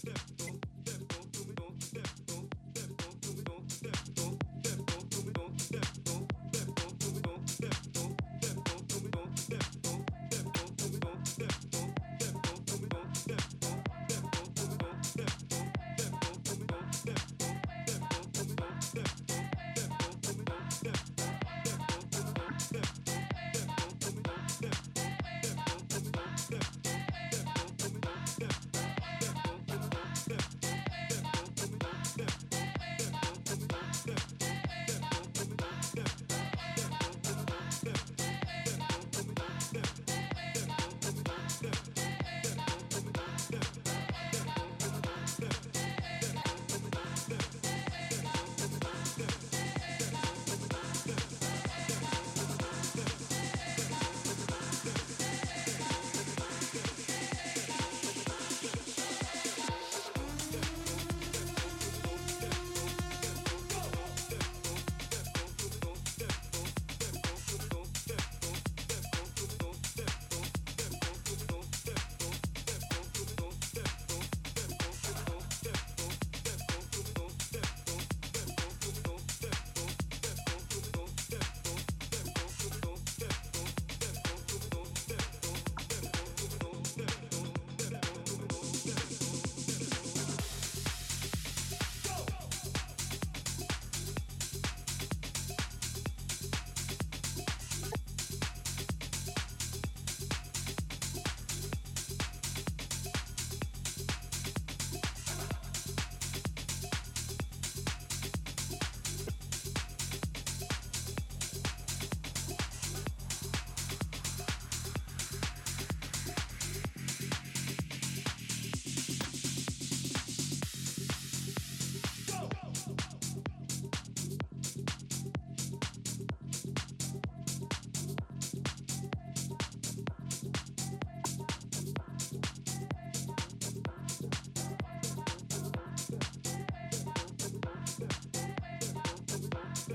step,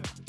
step.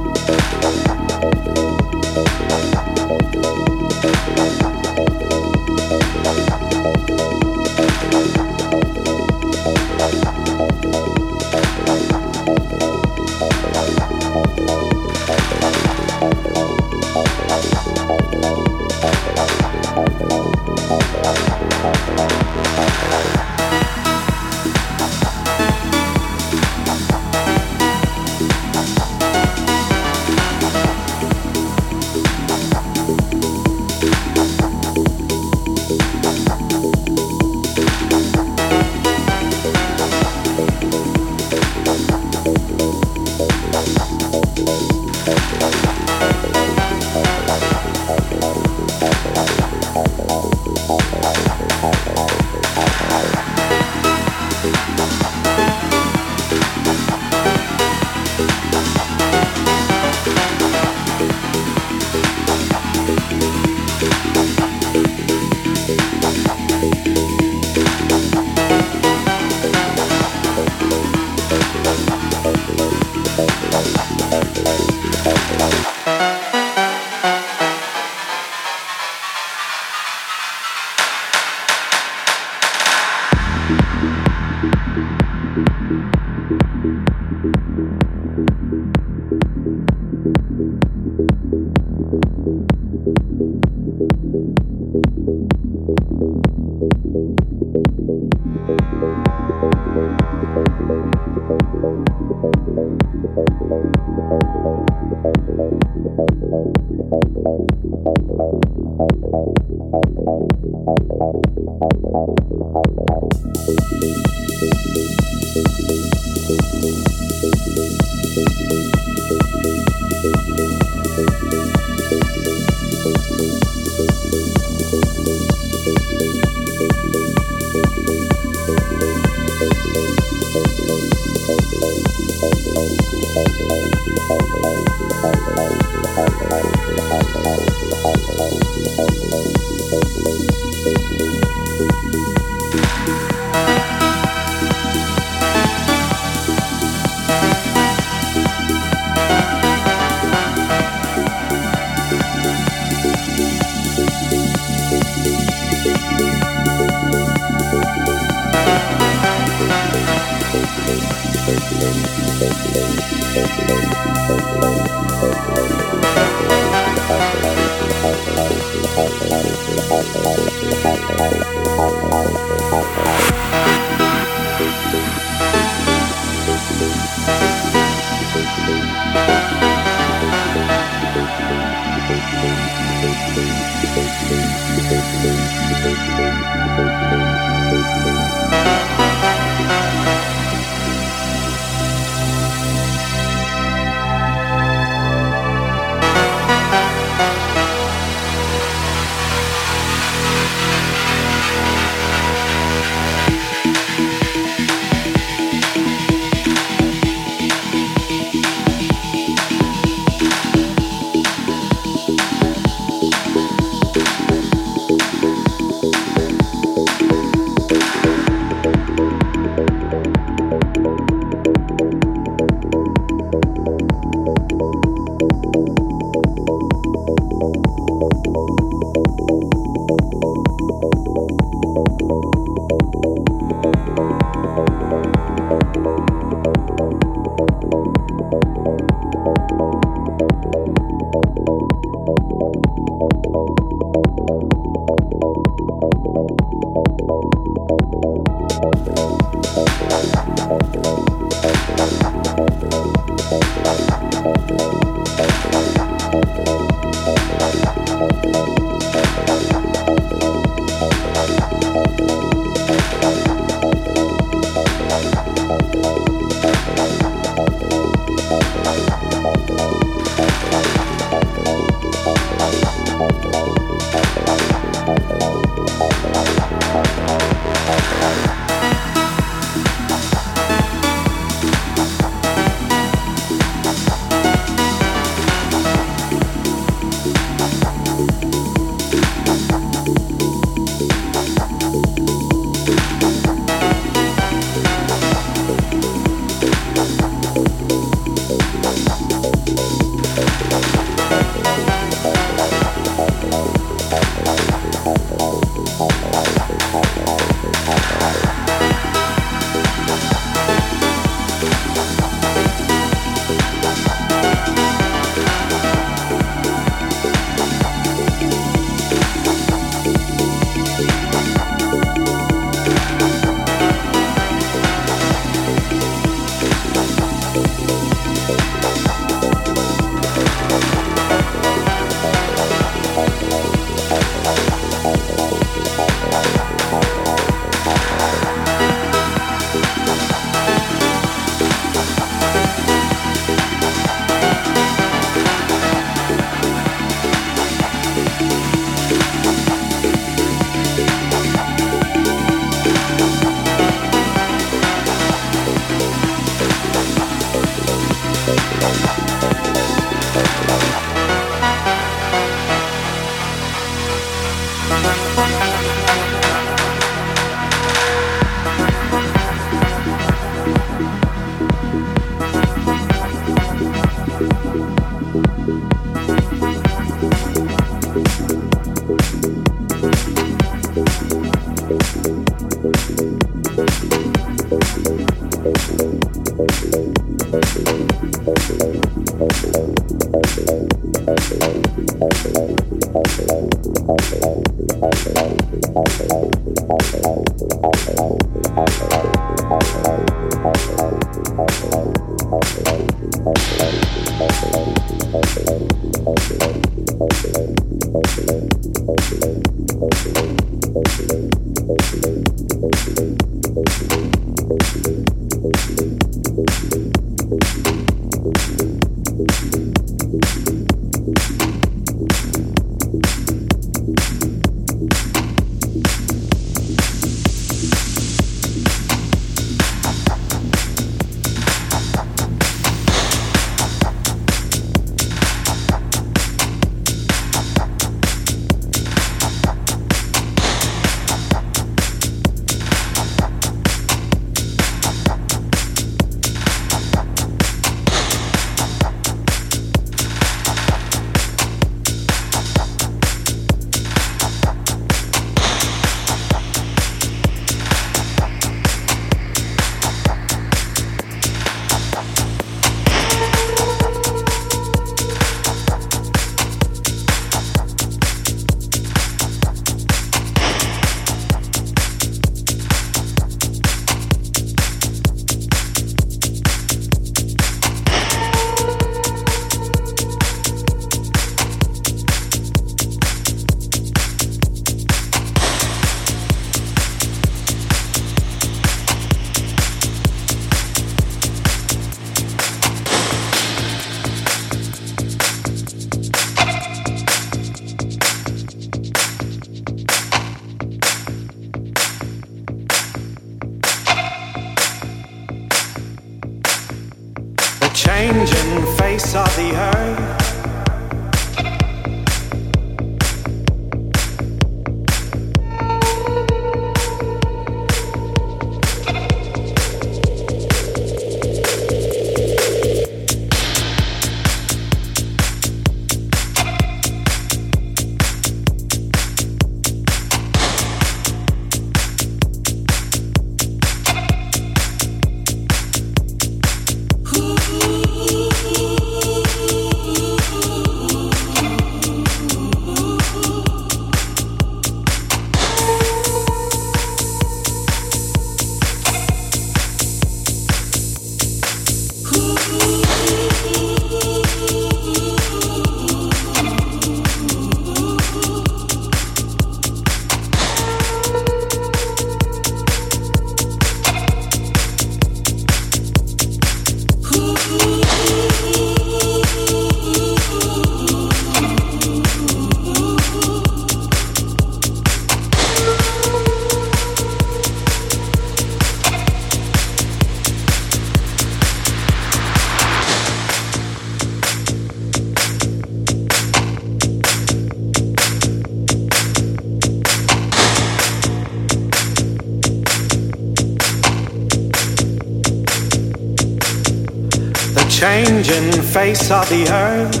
Face of the earth,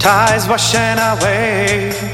tides washing away.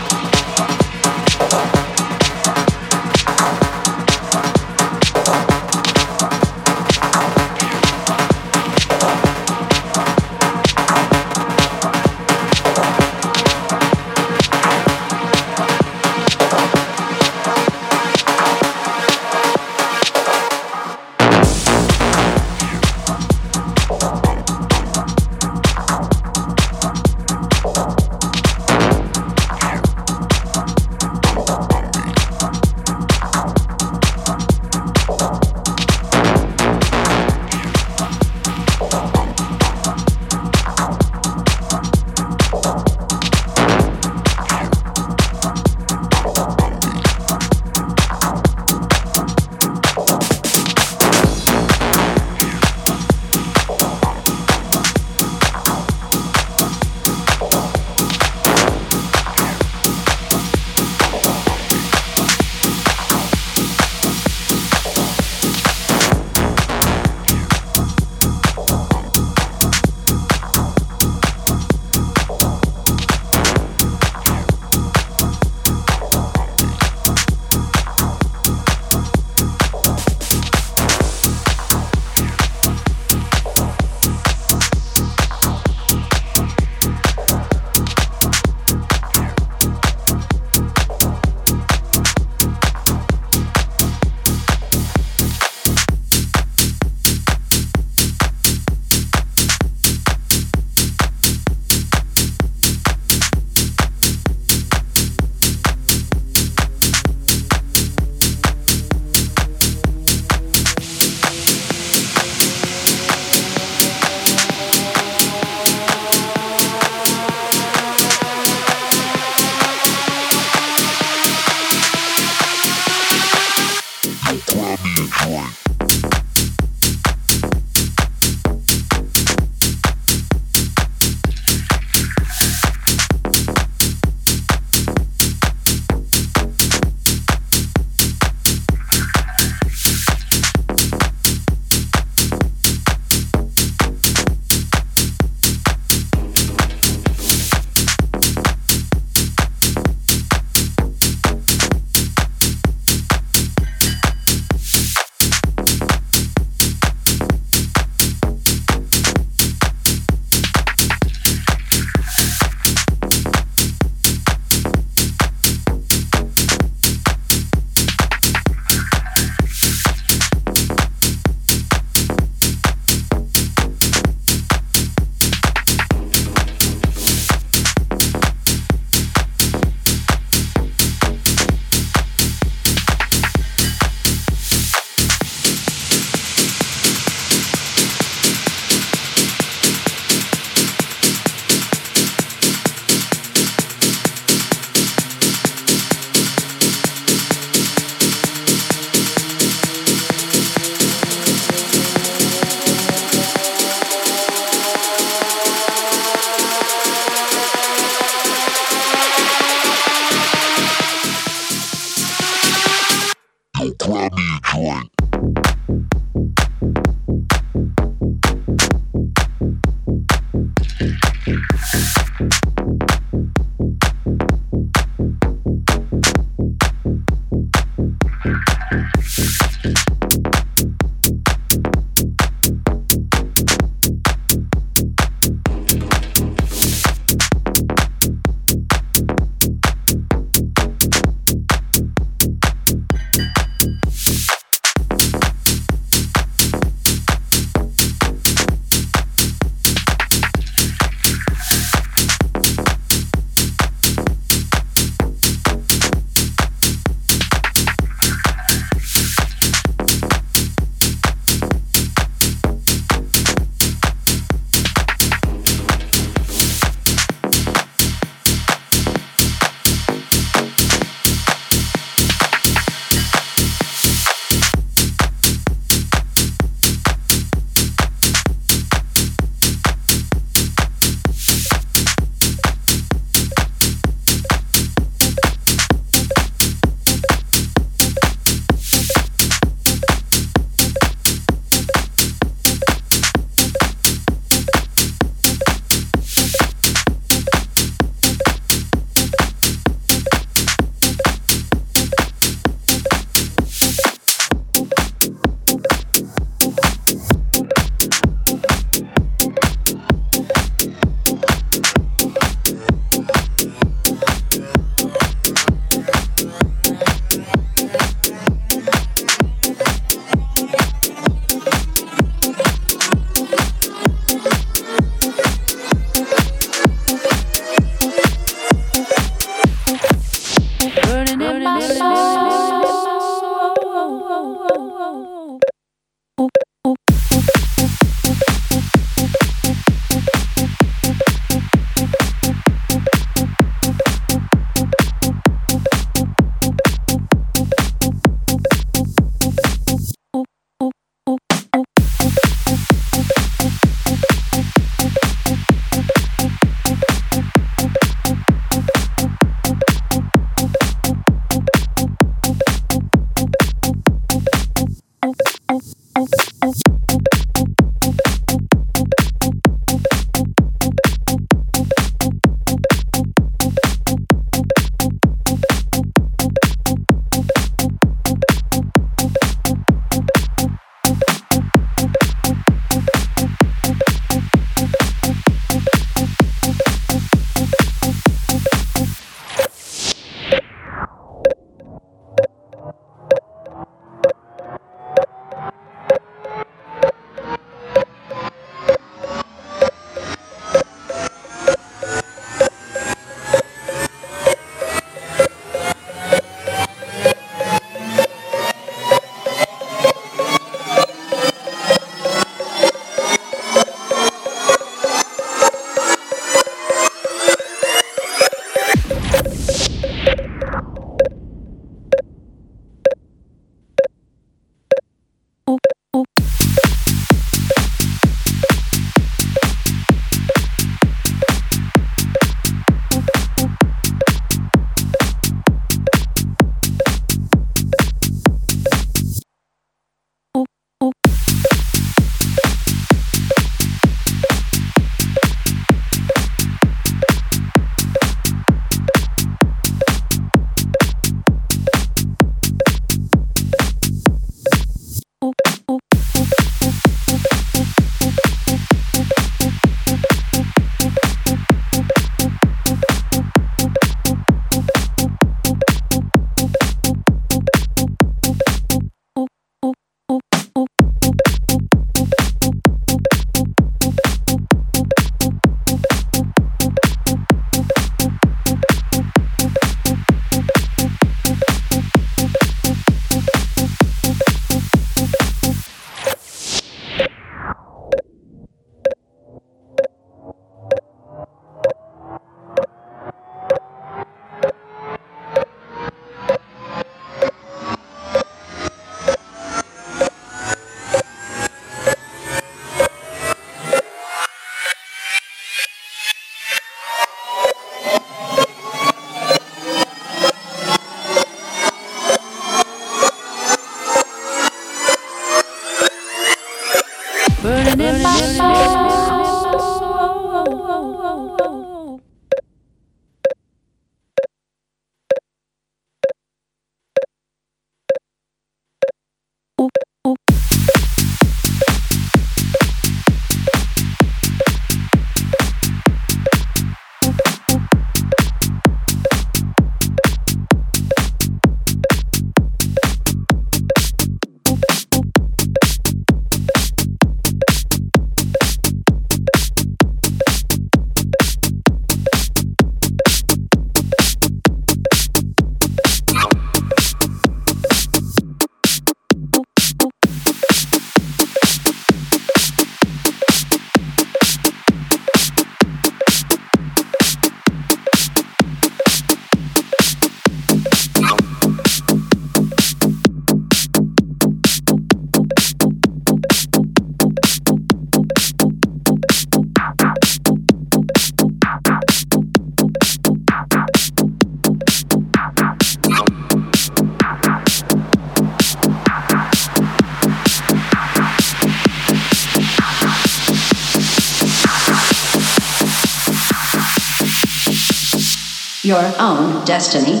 Your own destiny.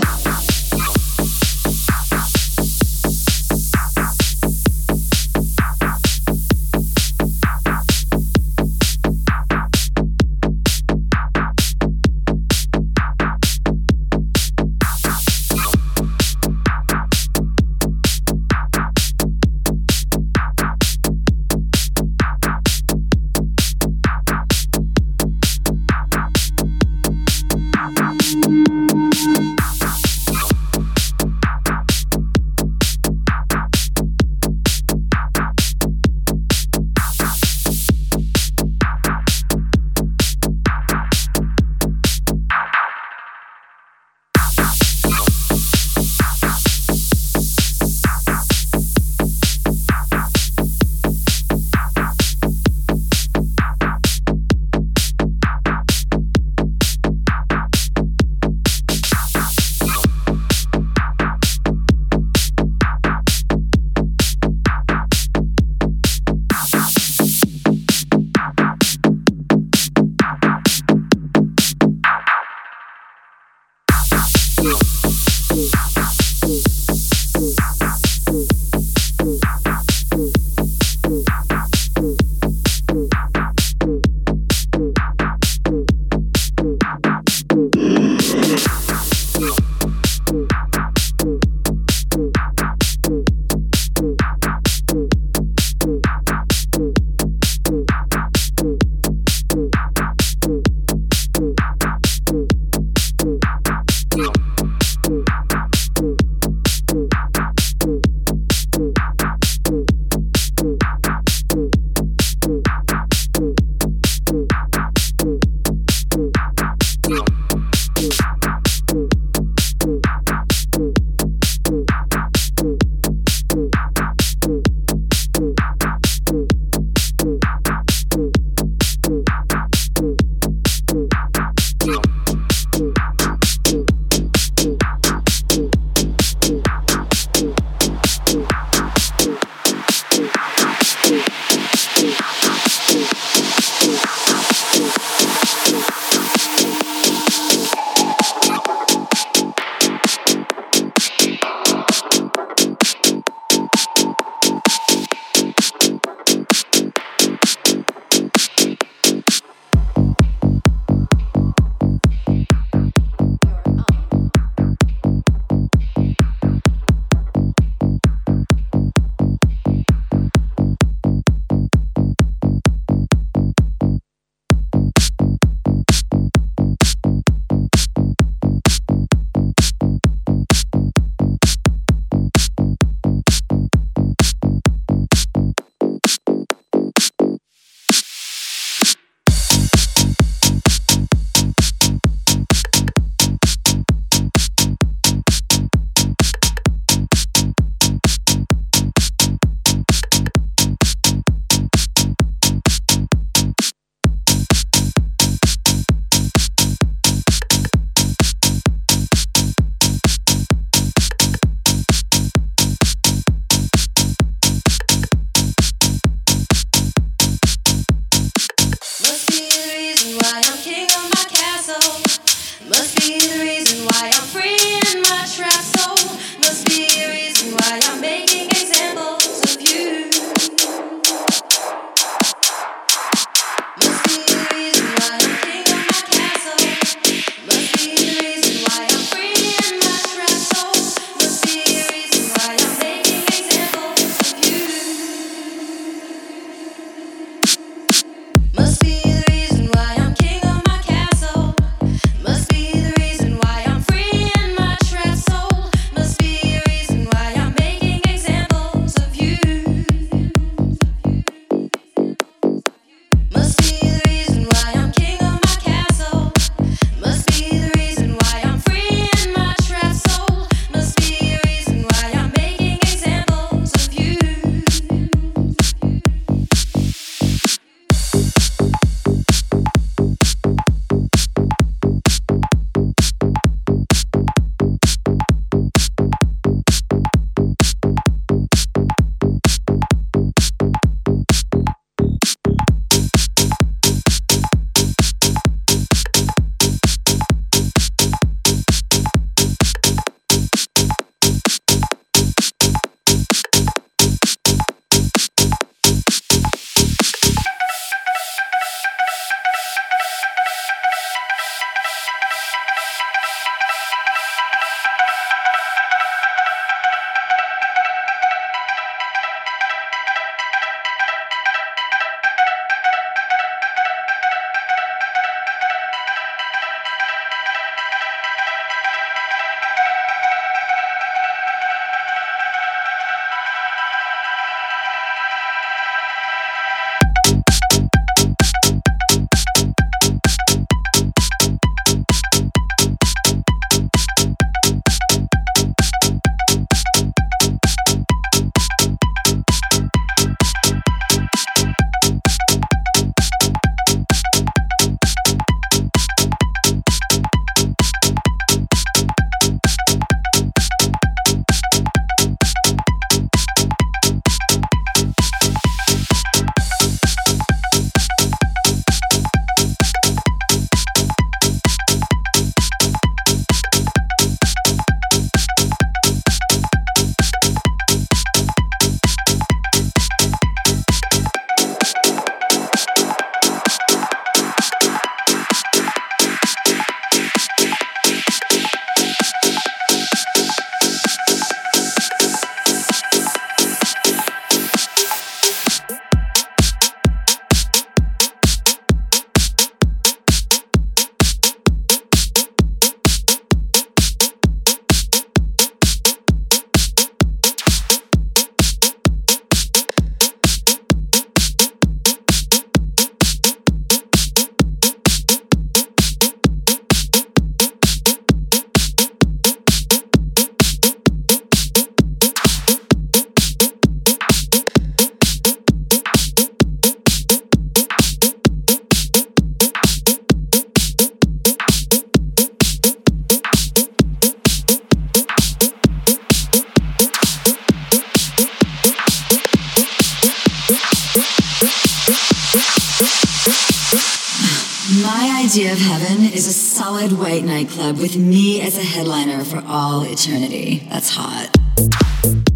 Solid white nightclub with me as a headliner for all eternity. That's hot.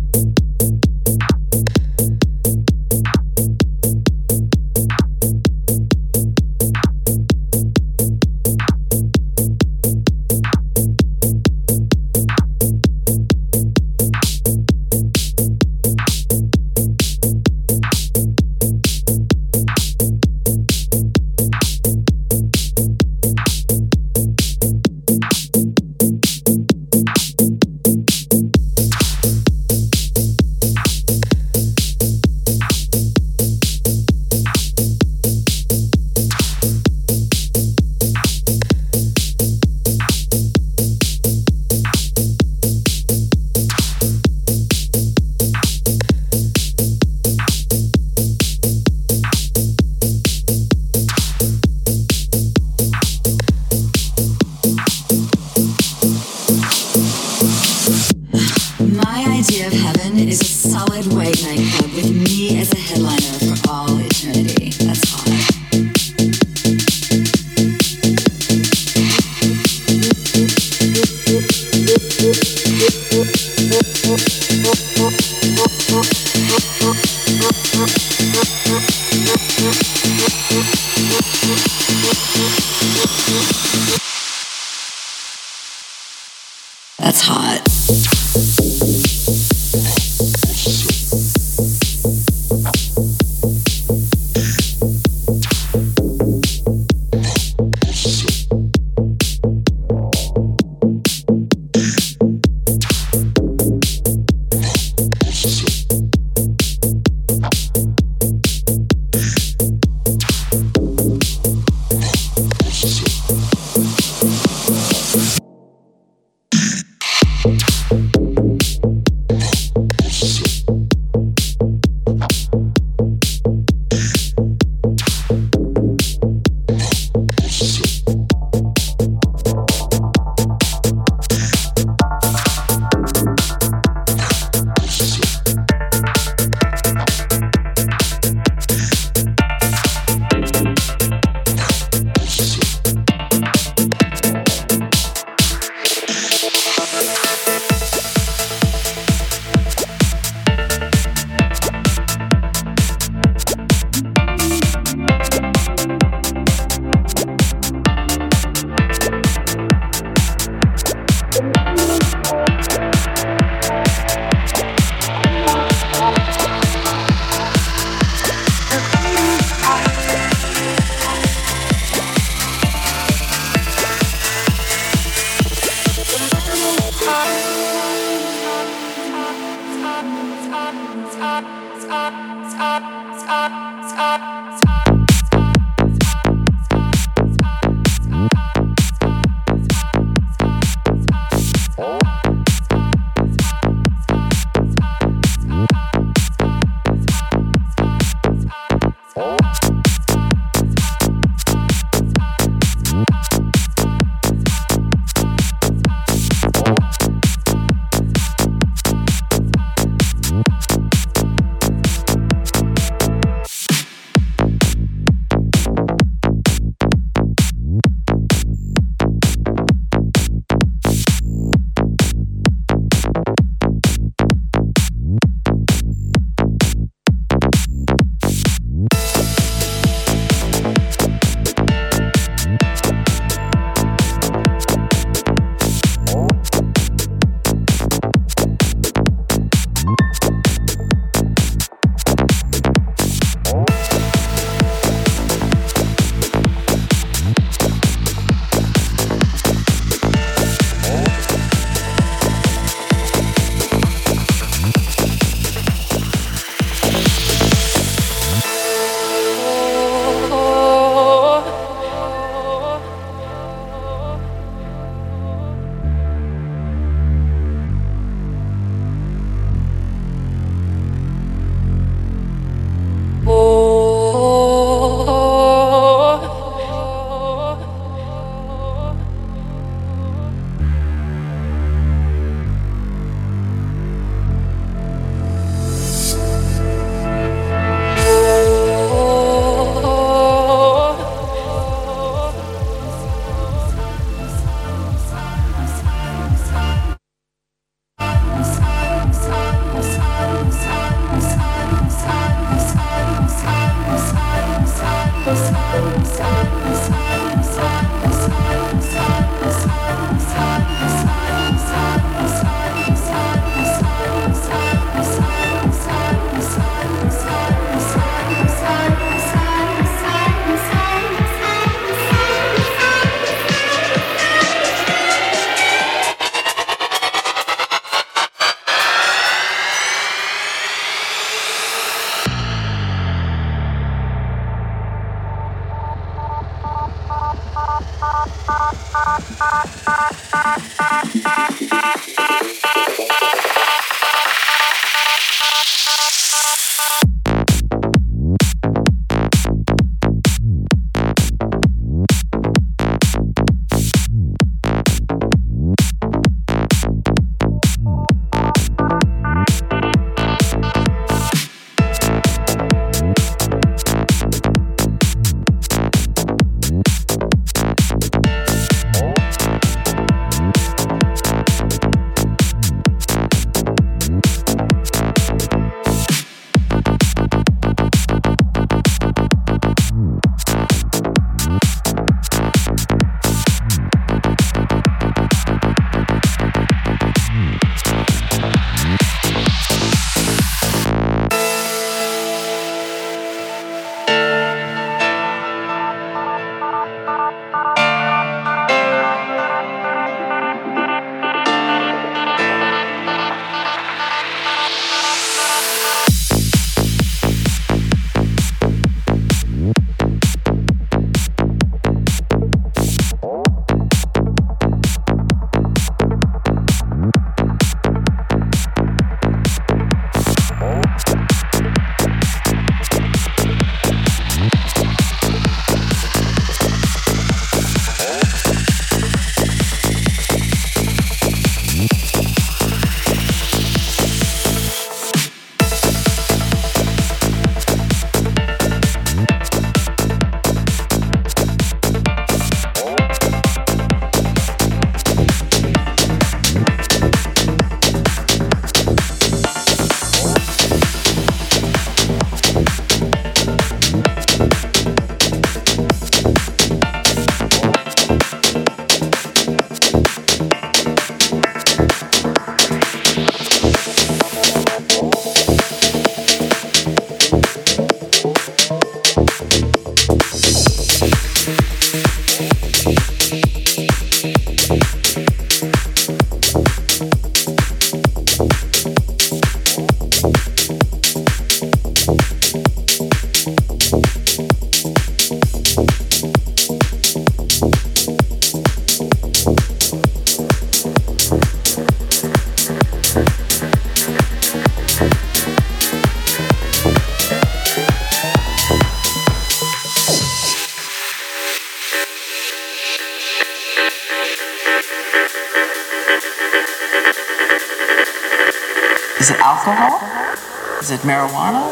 it marijuana?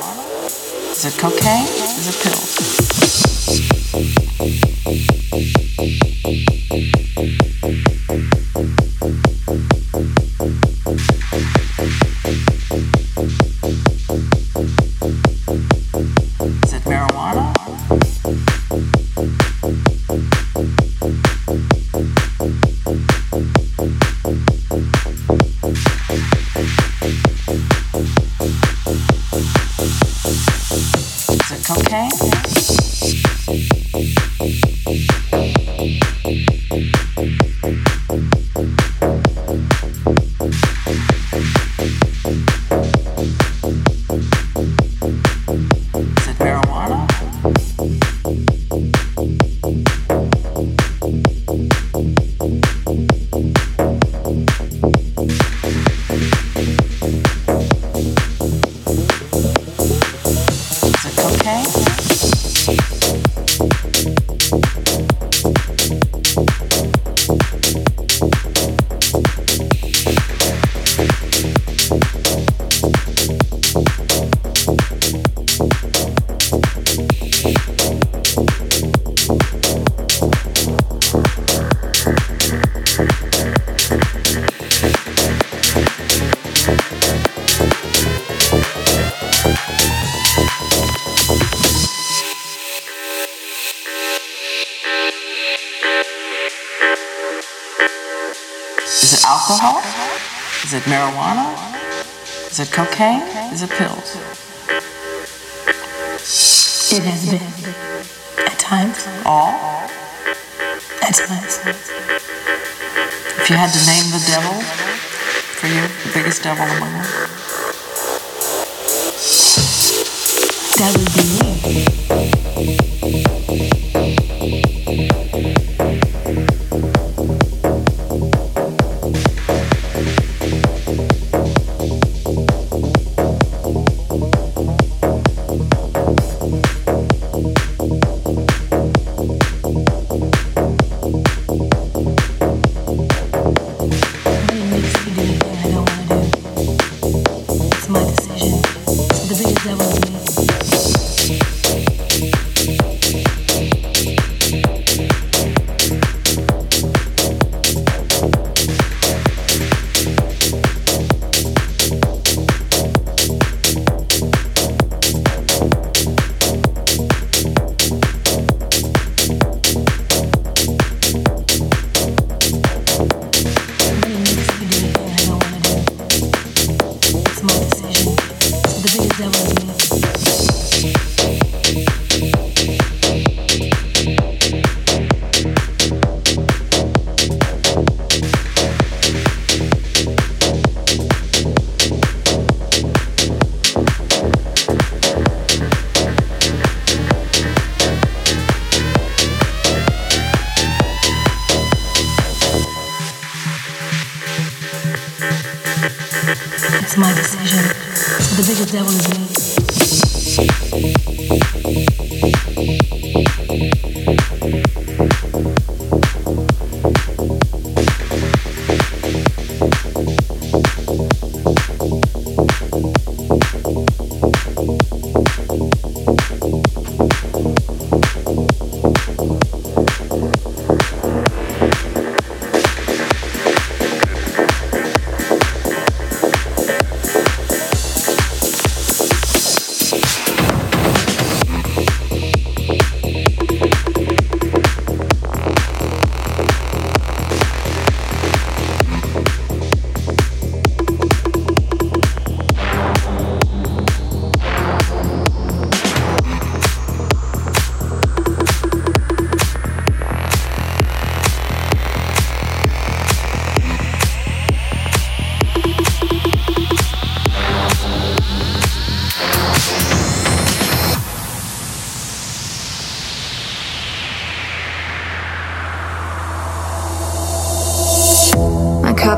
Is it cocaine? Is it pills? Alcohol? Is it marijuana? Is it cocaine? Is it pills? It has been. At times. All? At times. If you had to name the devil for you, the biggest devil among them?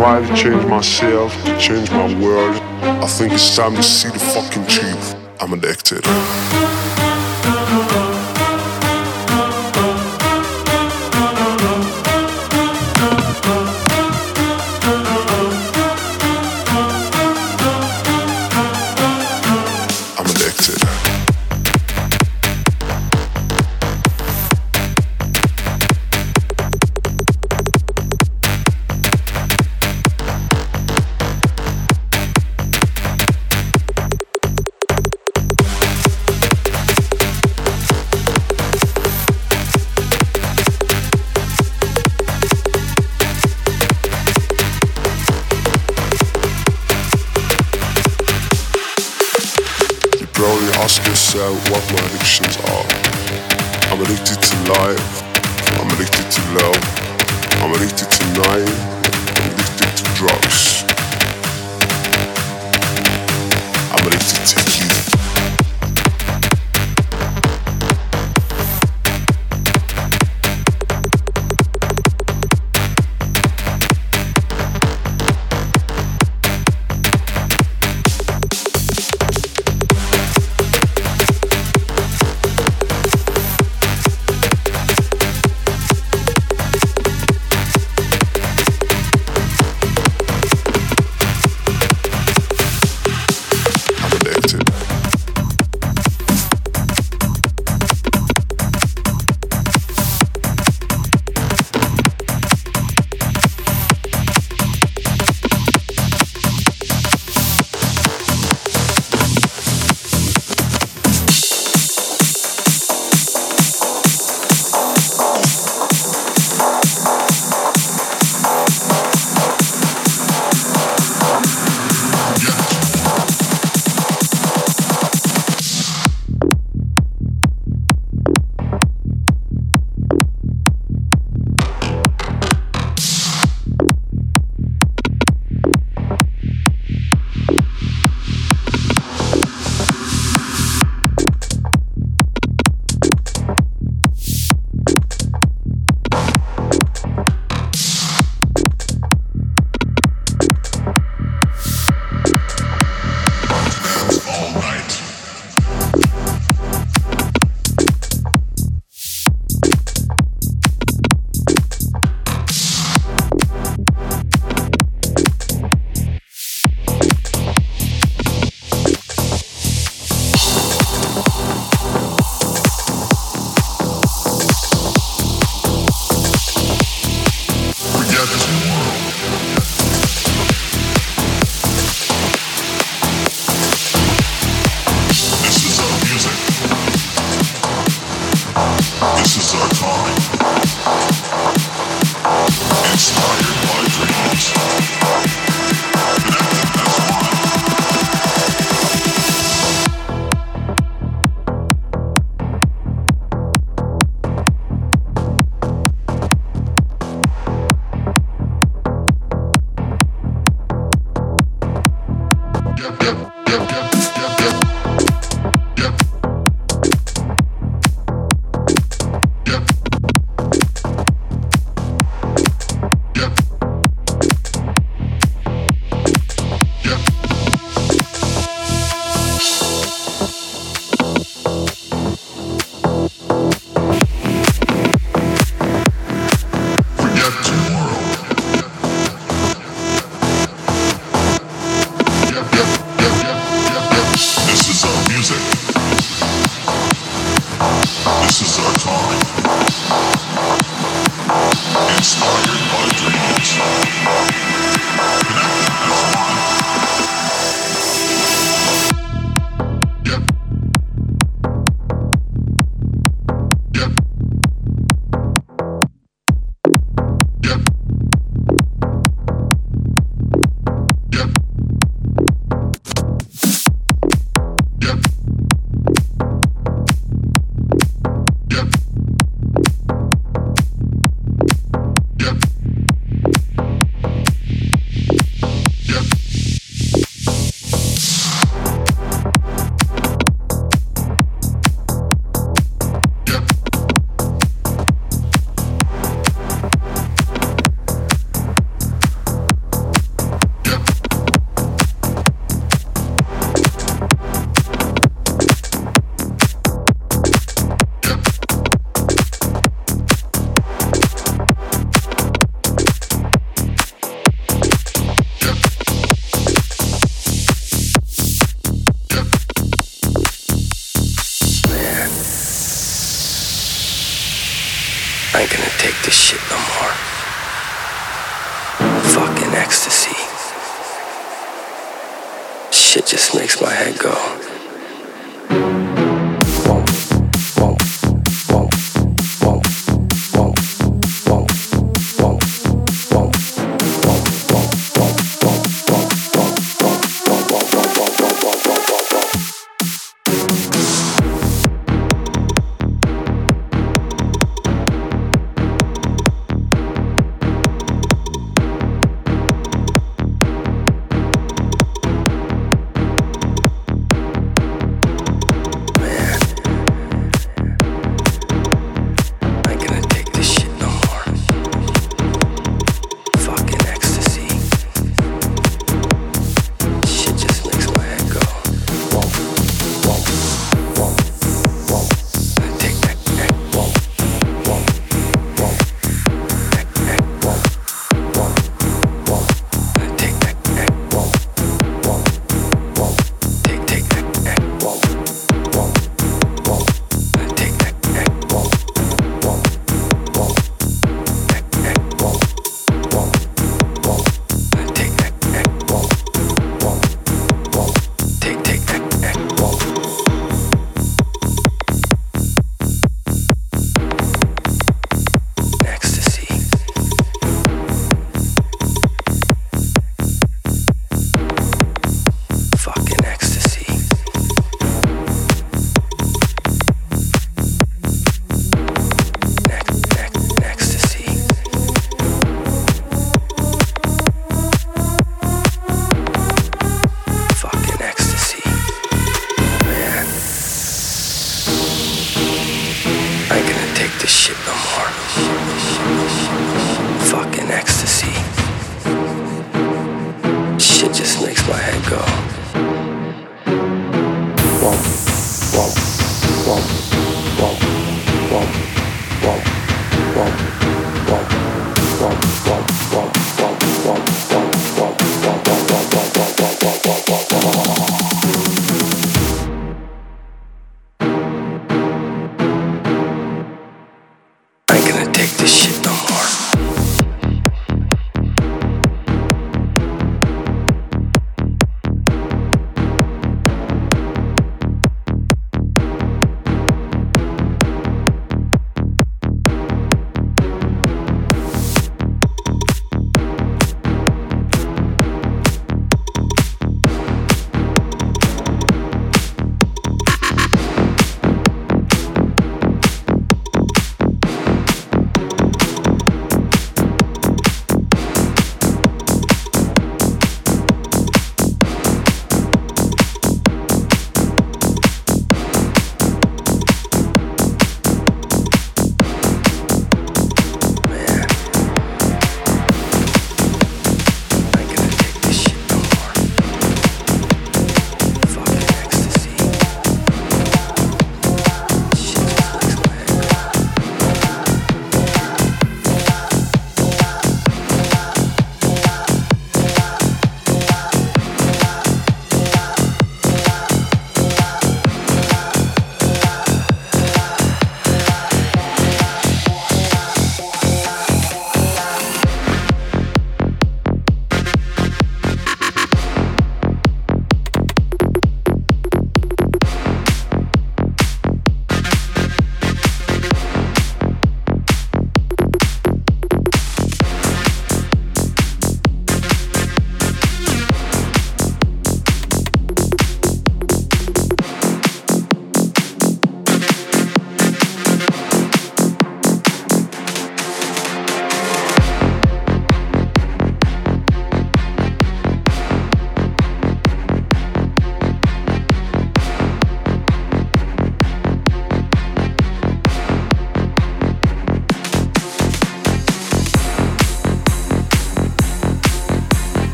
Trying to change myself, to change my world. I think it's time to see the fucking truth. I'm addicted.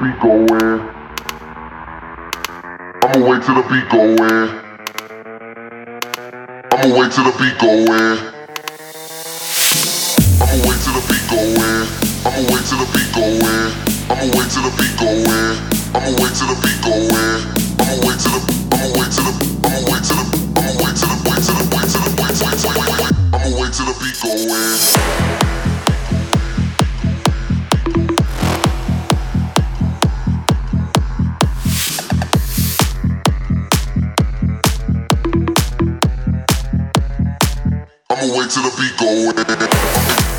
Beat go in. I'ma wait till the beat go in. I'ma wait till the beat go in. I'ma wait till the beat go in. I'ma wait till the beat go in. I'ma wait till the beat go in. I'ma wait till the beat go in. I'ma wait till the I'ma wait till the I'ma wait till the I'ma wait till the wait till the wait till the wait wait wait wait wait I'ma wait till the beat go to the beat going.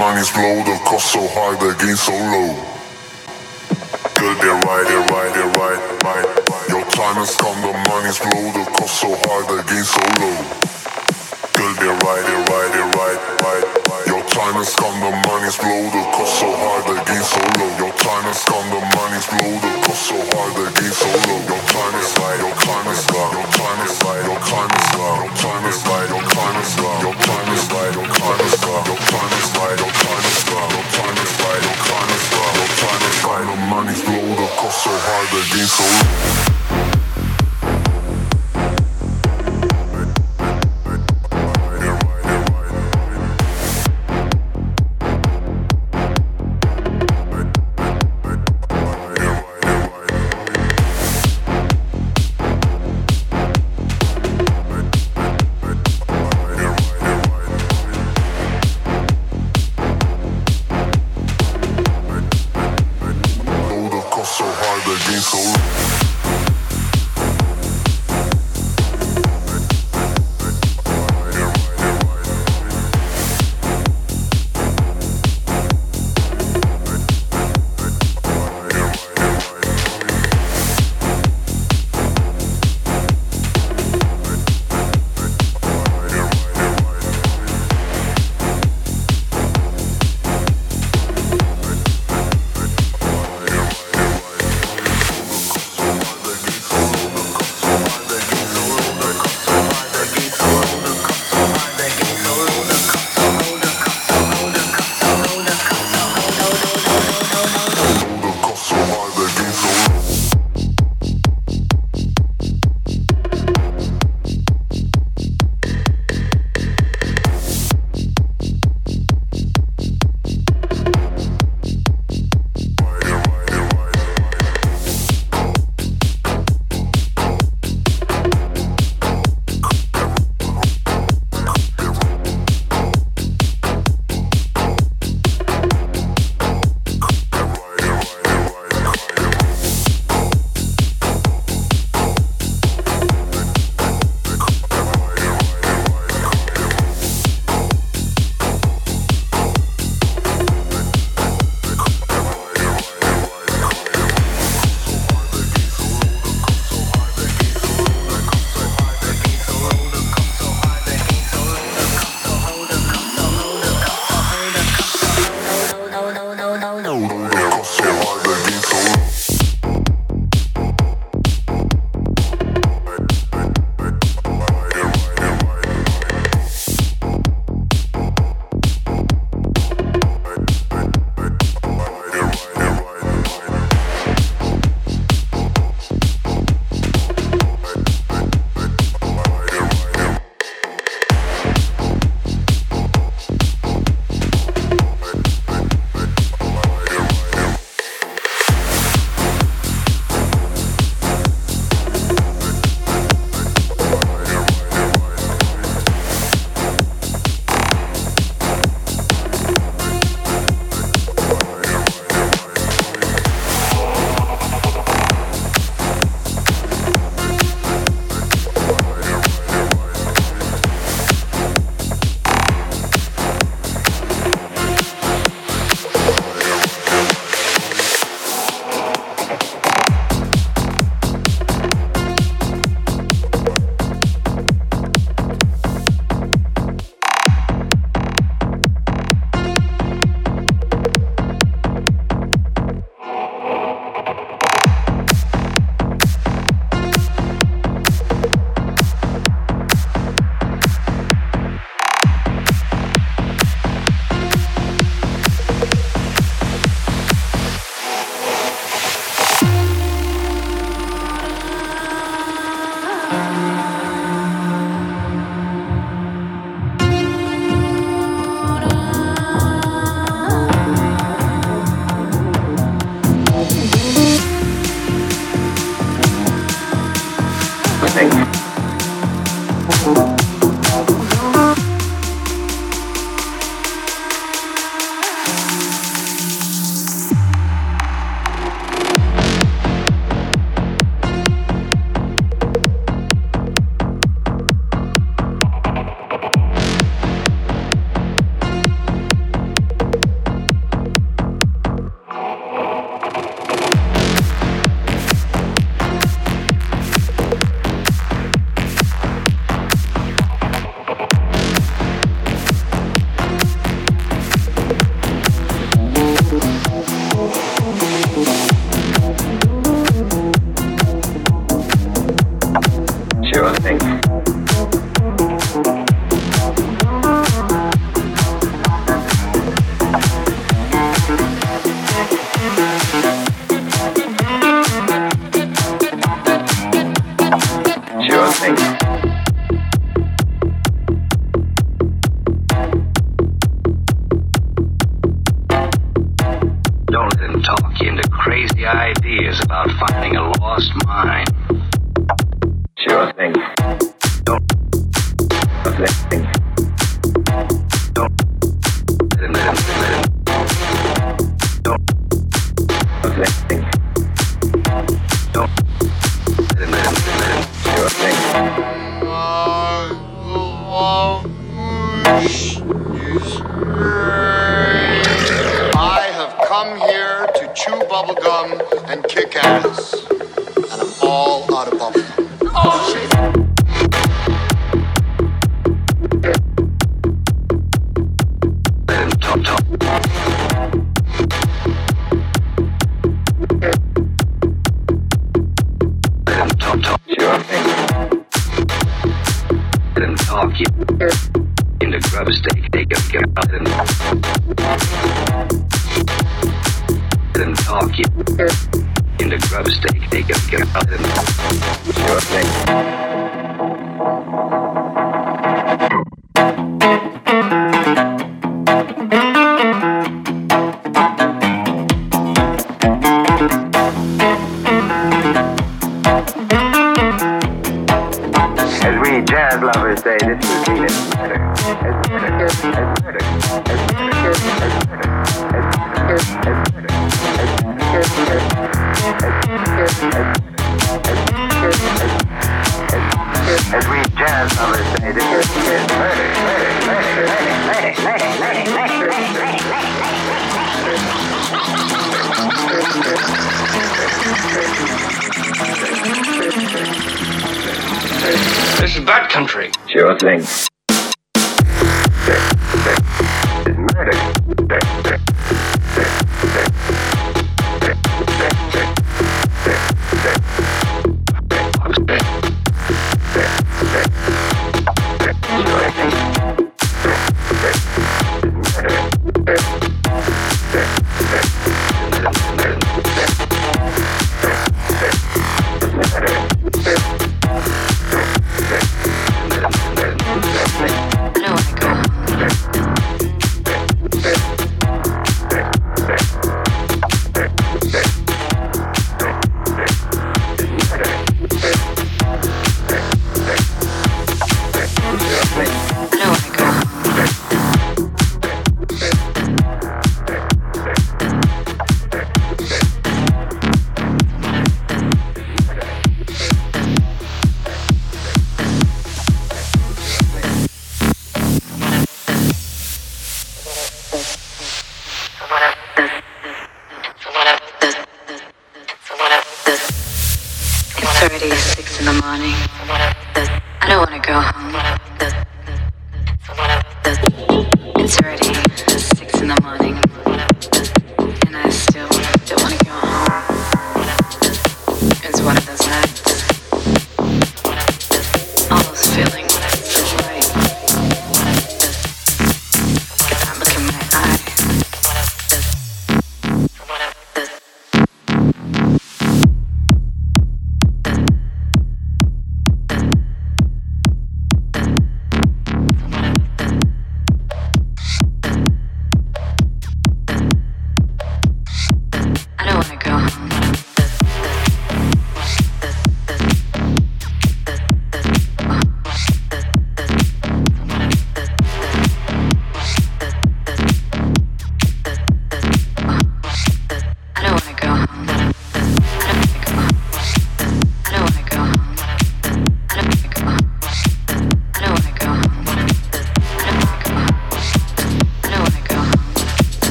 Money's low, the cost so high, the gain so low. the game's over.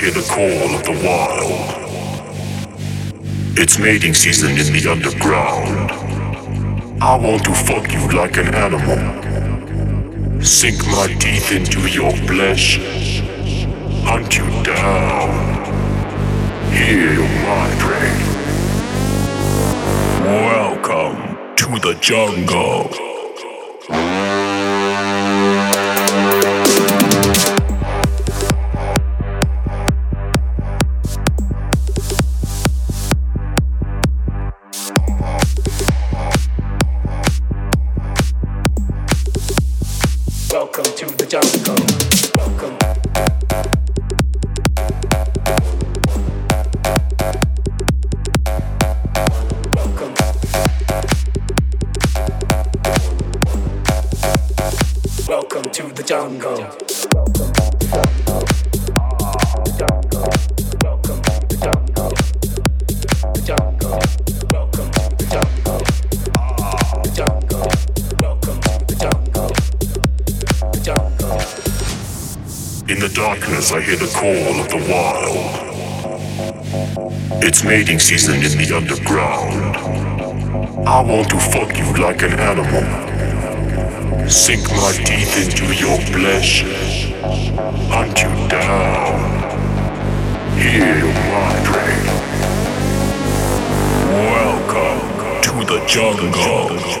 Hear the call of the wild. It's mating season in the underground. I want to fuck you like an animal. Sink my teeth into your flesh. Hunt you down. Hear my prey. Welcome to the jungle. I hear the call of the wild. It's mating season in the underground. I want to fuck you like an animal. Sink my teeth into your flesh. Hunt you down. Hear my prey. Welcome to the jungle.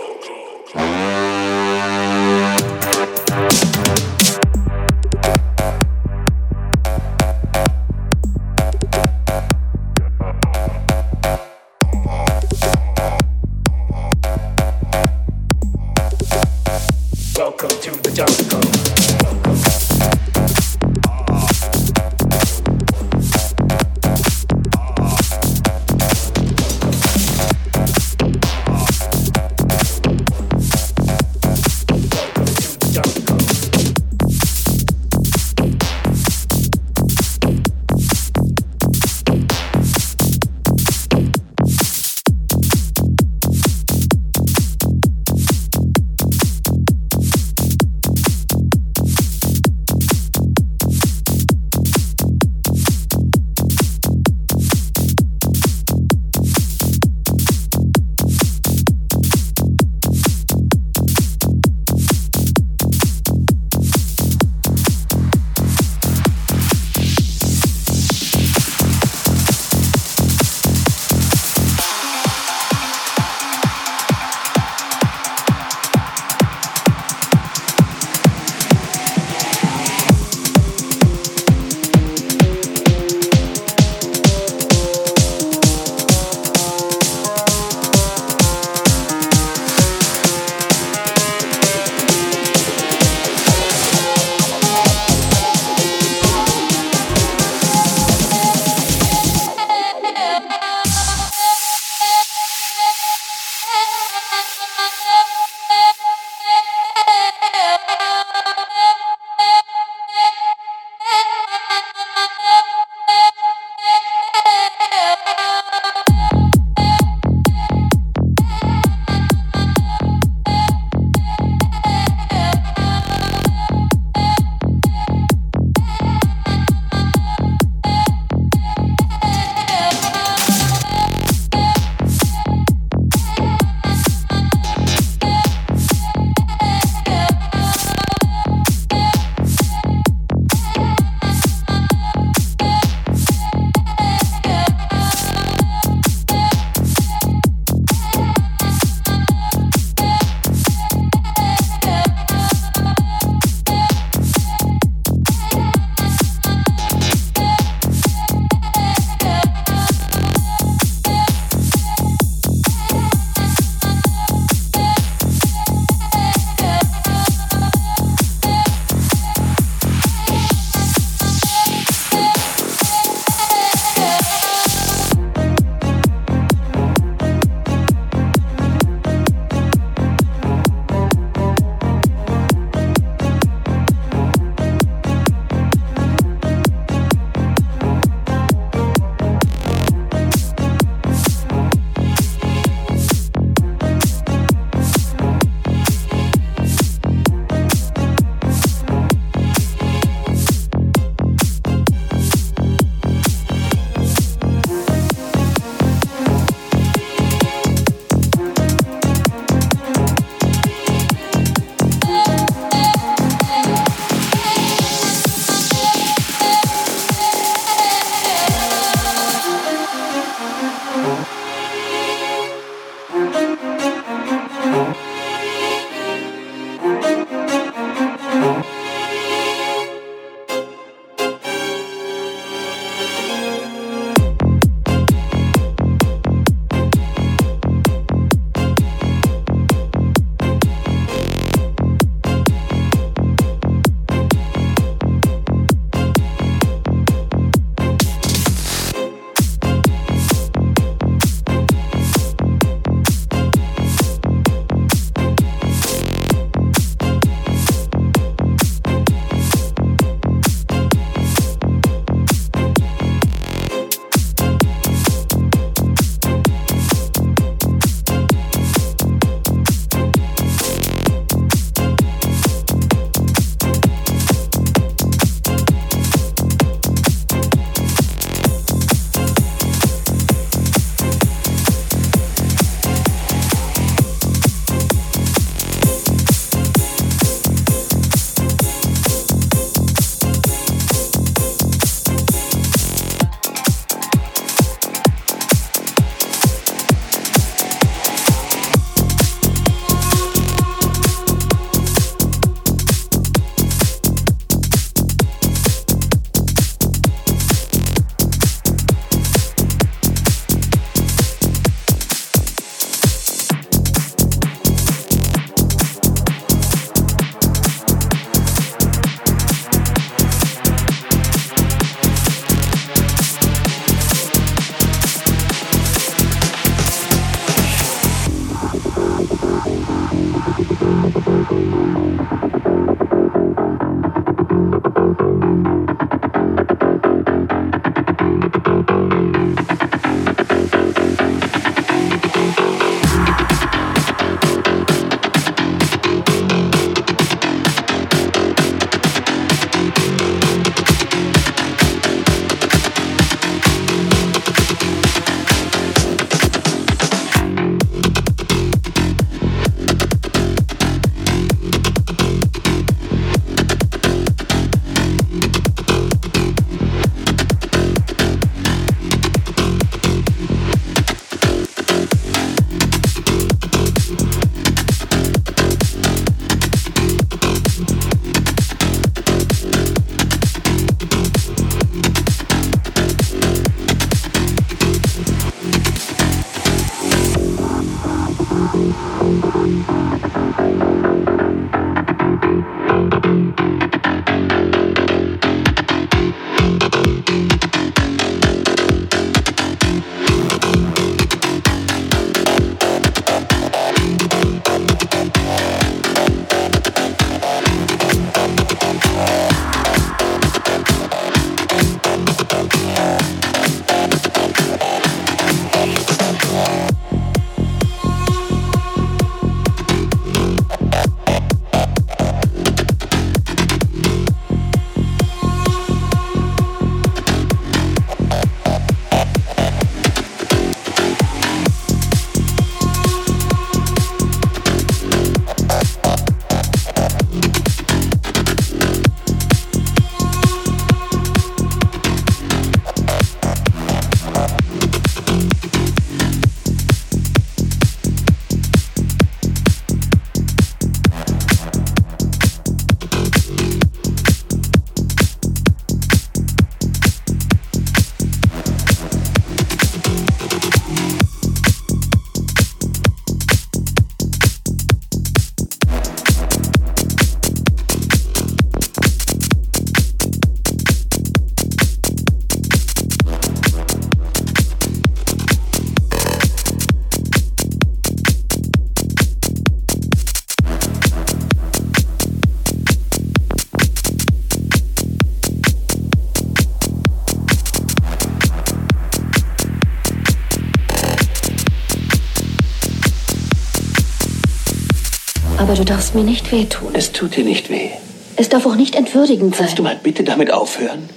Aber du darfst mir nicht wehtun. Es tut dir nicht weh. Es darf auch nicht entwürdigend sein. Kannst du mal bitte damit aufhören?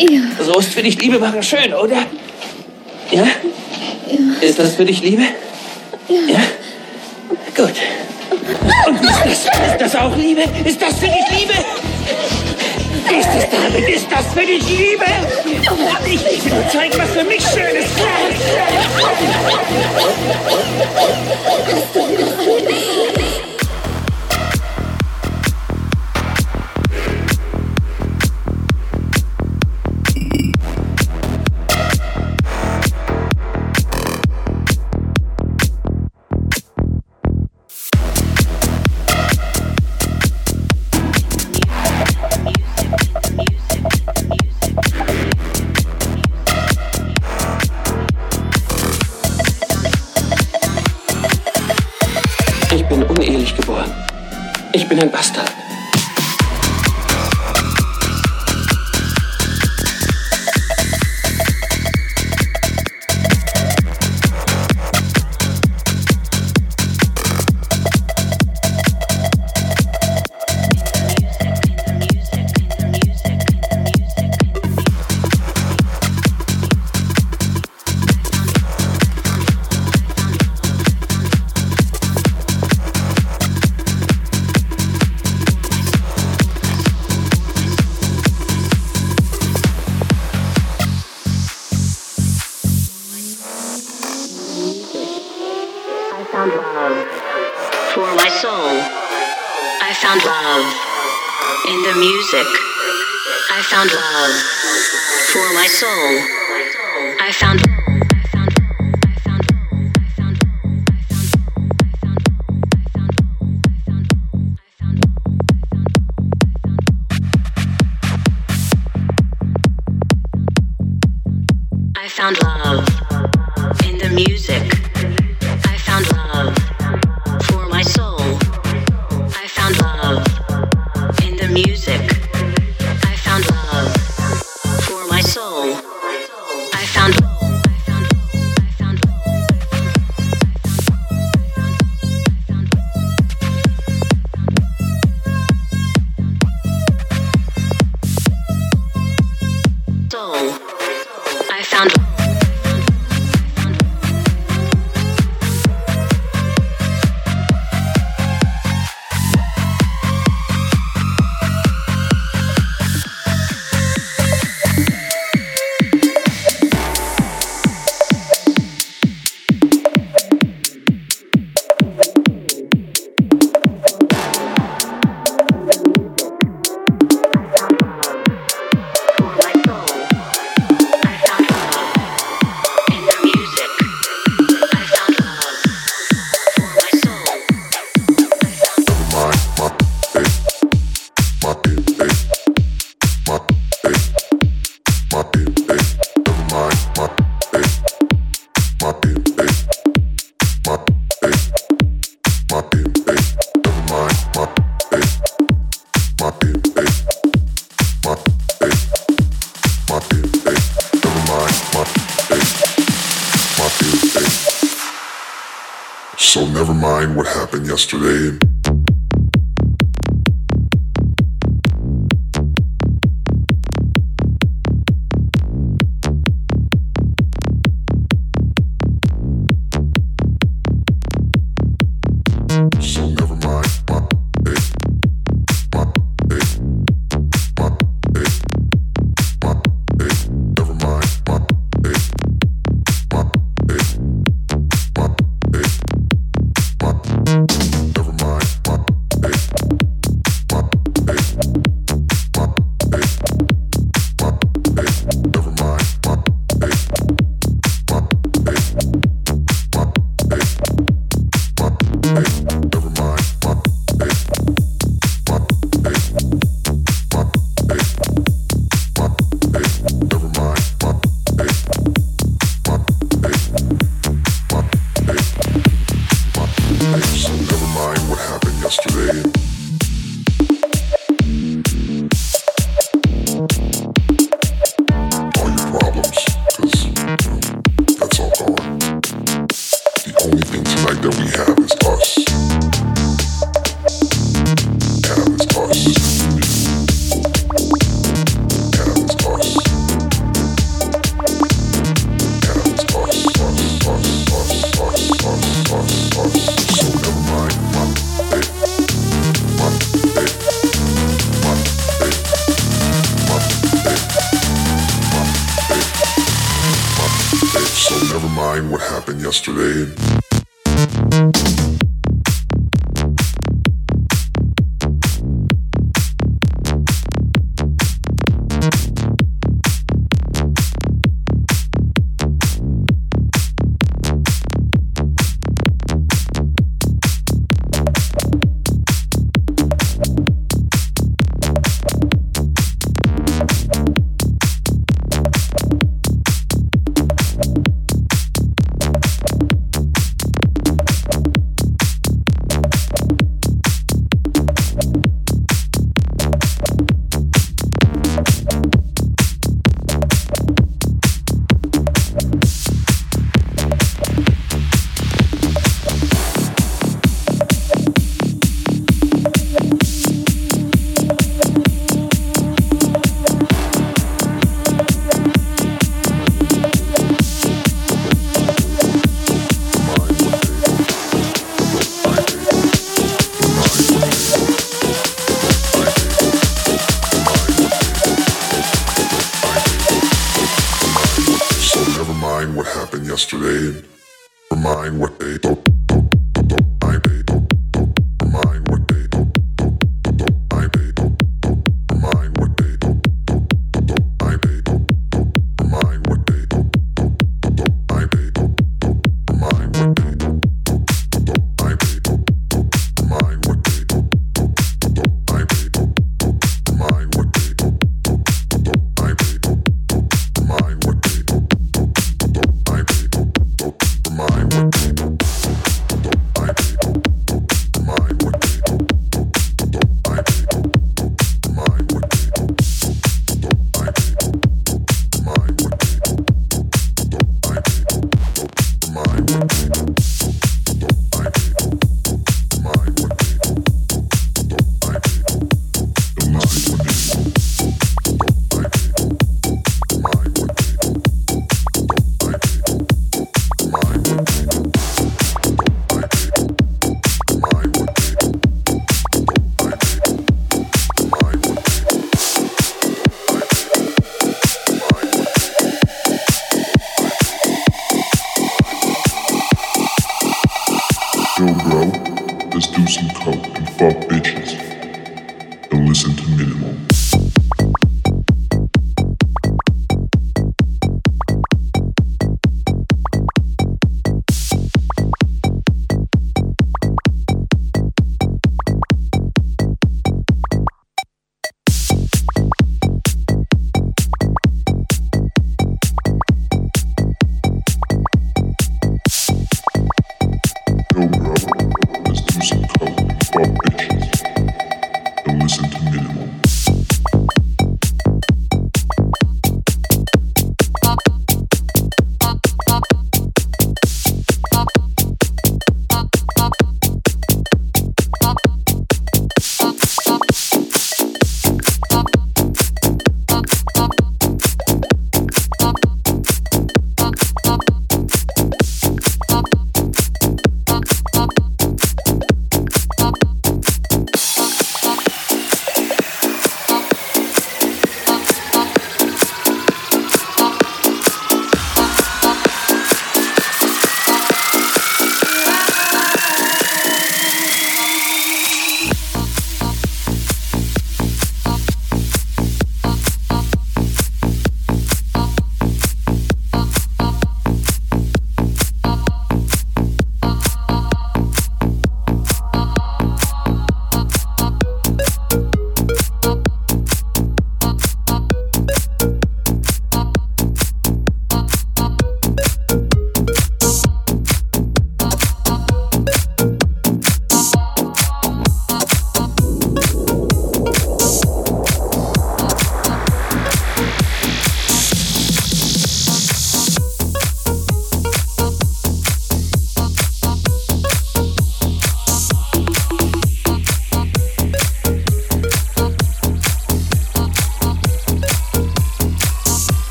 Ja. So ist für dich Liebe machen schön, oder? Ja? Ist das für dich Liebe? Ja. Gut. Und ist das, ist das auch Liebe? Ist das für dich Liebe? Ist es damit? Ist das für dich Liebe? Und ich will dir zeigen, was für mich schön ist. Ich yesterday.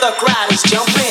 The crowd is jumping.